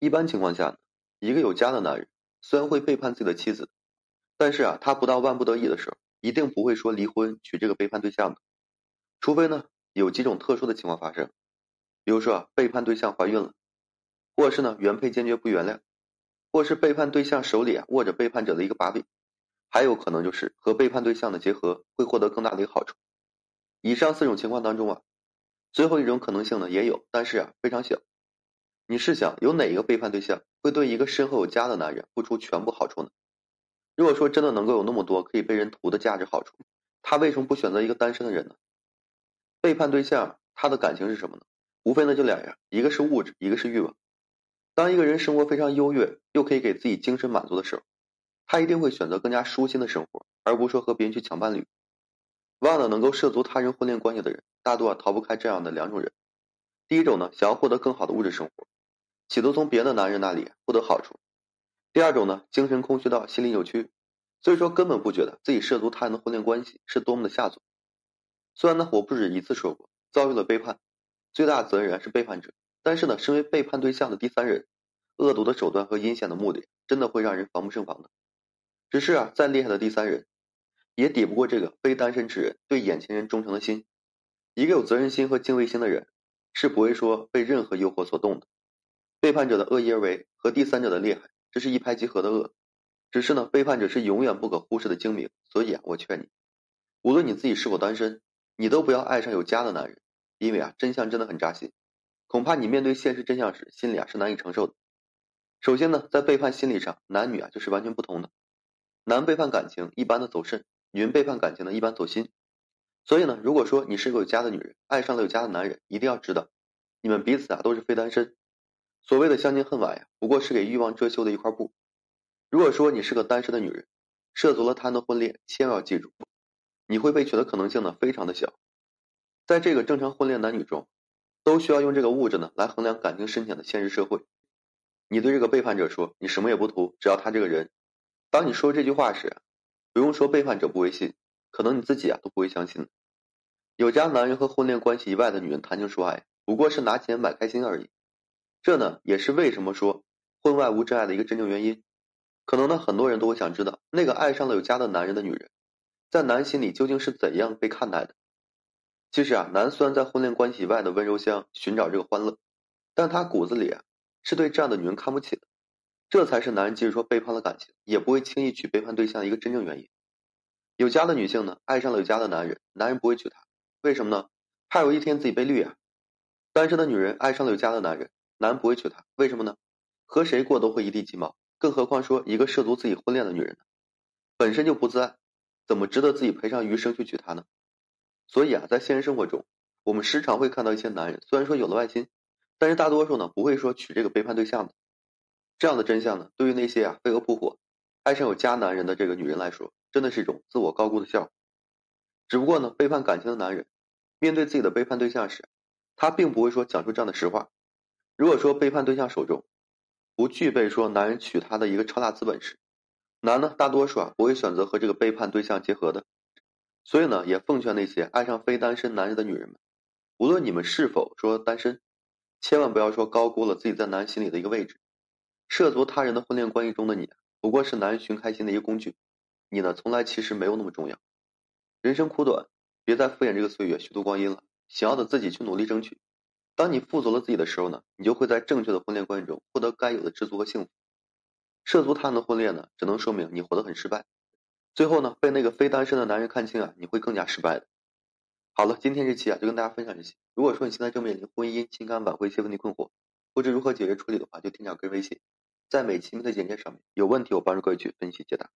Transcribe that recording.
一般情况下，一个有家的男人虽然会背叛自己的妻子，但是啊，他不到万不得已的时候，一定不会说离婚娶这个背叛对象的。除非呢，有几种特殊的情况发生，比如说啊，背叛对象怀孕了，或是呢，原配坚决不原谅，或是背叛对象手里啊握着背叛者的一个把柄，还有可能就是和背叛对象的结合会获得更大的一个好处。以上四种情况当中啊，最后一种可能性呢也有，但是啊非常小。你试想，有哪一个背叛对象会对一个身后有家的男人付出全部好处呢？如果说真的能够有那么多可以被人图的价值好处，他为什么不选择一个单身的人呢？背叛对象他的感情是什么呢？无非呢就两样，一个是物质，一个是欲望。当一个人生活非常优越，又可以给自己精神满足的时候，他一定会选择更加舒心的生活，而不是说和别人去抢伴侣。忘了能够涉足他人婚恋关系的人，大多啊逃不开这样的两种人。第一种呢，想要获得更好的物质生活。企图从别的男人那里获得好处。第二种呢，精神空虚到心理扭曲，所以说根本不觉得自己涉足他人的婚恋关系是多么的下作。虽然呢，我不止一次说过，遭遇了背叛，最大的责任人是背叛者。但是呢，身为背叛对象的第三人，恶毒的手段和阴险的目的，真的会让人防不胜防的。只是啊，再厉害的第三人，也抵不过这个非单身之人对眼前人忠诚的心。一个有责任心和敬畏心的人，是不会说被任何诱惑所动的。背叛者的恶意而为和第三者的厉害，这是一拍即合的恶。只是呢，背叛者是永远不可忽视的精明。所以啊，我劝你，无论你自己是否单身，你都不要爱上有家的男人，因为啊，真相真的很扎心。恐怕你面对现实真相时，心里啊是难以承受的。首先呢，在背叛心理上，男女啊就是完全不同的。男背叛感情一般的走肾，女人背叛感情呢一般走心。所以呢，如果说你是个有家的女人，爱上了有家的男人，一定要知道，你们彼此啊都是非单身。所谓的相见恨晚呀，不过是给欲望遮羞的一块布。如果说你是个单身的女人，涉足了他的婚恋，千万要记住，你会被娶的可能性呢非常的小。在这个正常婚恋男女中，都需要用这个物质呢来衡量感情深浅的现实社会。你对这个背叛者说你什么也不图，只要他这个人。当你说这句话时，不用说背叛者不会信，可能你自己啊都不会相信。有家男人和婚恋关系以外的女人谈情说爱，不过是拿钱买开心而已。这呢，也是为什么说婚外无真爱的一个真正原因。可能呢，很多人都会想知道，那个爱上了有家的男人的女人，在男心里究竟是怎样被看待的？其实啊，男虽然在婚恋关系以外的温柔乡寻找这个欢乐，但他骨子里啊，是对这样的女人看不起的。这才是男人即使说背叛了感情，也不会轻易娶背叛对象的一个真正原因。有家的女性呢，爱上了有家的男人，男人不会娶她，为什么呢？怕有一天自己被绿啊。单身的女人爱上了有家的男人。男不会娶她，为什么呢？和谁过都会一地鸡毛，更何况说一个涉足自己婚恋的女人呢？本身就不自爱，怎么值得自己赔上余生去娶她呢？所以啊，在现实生活中，我们时常会看到一些男人，虽然说有了外心，但是大多数呢不会说娶这个背叛对象的。这样的真相呢，对于那些啊飞蛾扑火、爱上有家男人的这个女人来说，真的是一种自我高估的笑话。只不过呢，背叛感情的男人，面对自己的背叛对象时，他并不会说讲出这样的实话。如果说背叛对象手中不具备说男人娶她的一个超大资本时，男呢大多数啊不会选择和这个背叛对象结合的。所以呢，也奉劝那些爱上非单身男人的女人们，无论你们是否说单身，千万不要说高估了自己在男人心里的一个位置。涉足他人的婚恋关系中的你，不过是男人寻开心的一个工具，你呢从来其实没有那么重要。人生苦短，别再敷衍这个岁月虚度光阴了，想要的自己去努力争取。当你富足了自己的时候呢，你就会在正确的婚恋关系中获得该有的知足和幸福。涉足他人的婚恋呢，只能说明你活得很失败。最后呢，被那个非单身的男人看清啊，你会更加失败的。好了，今天这期啊，就跟大家分享这些。如果说你现在正面临婚姻、情感挽回一些问题困惑，不知如何解决处理的话，就添加个人微信，在每期的简介上面有问题，我帮助各位去分析解答。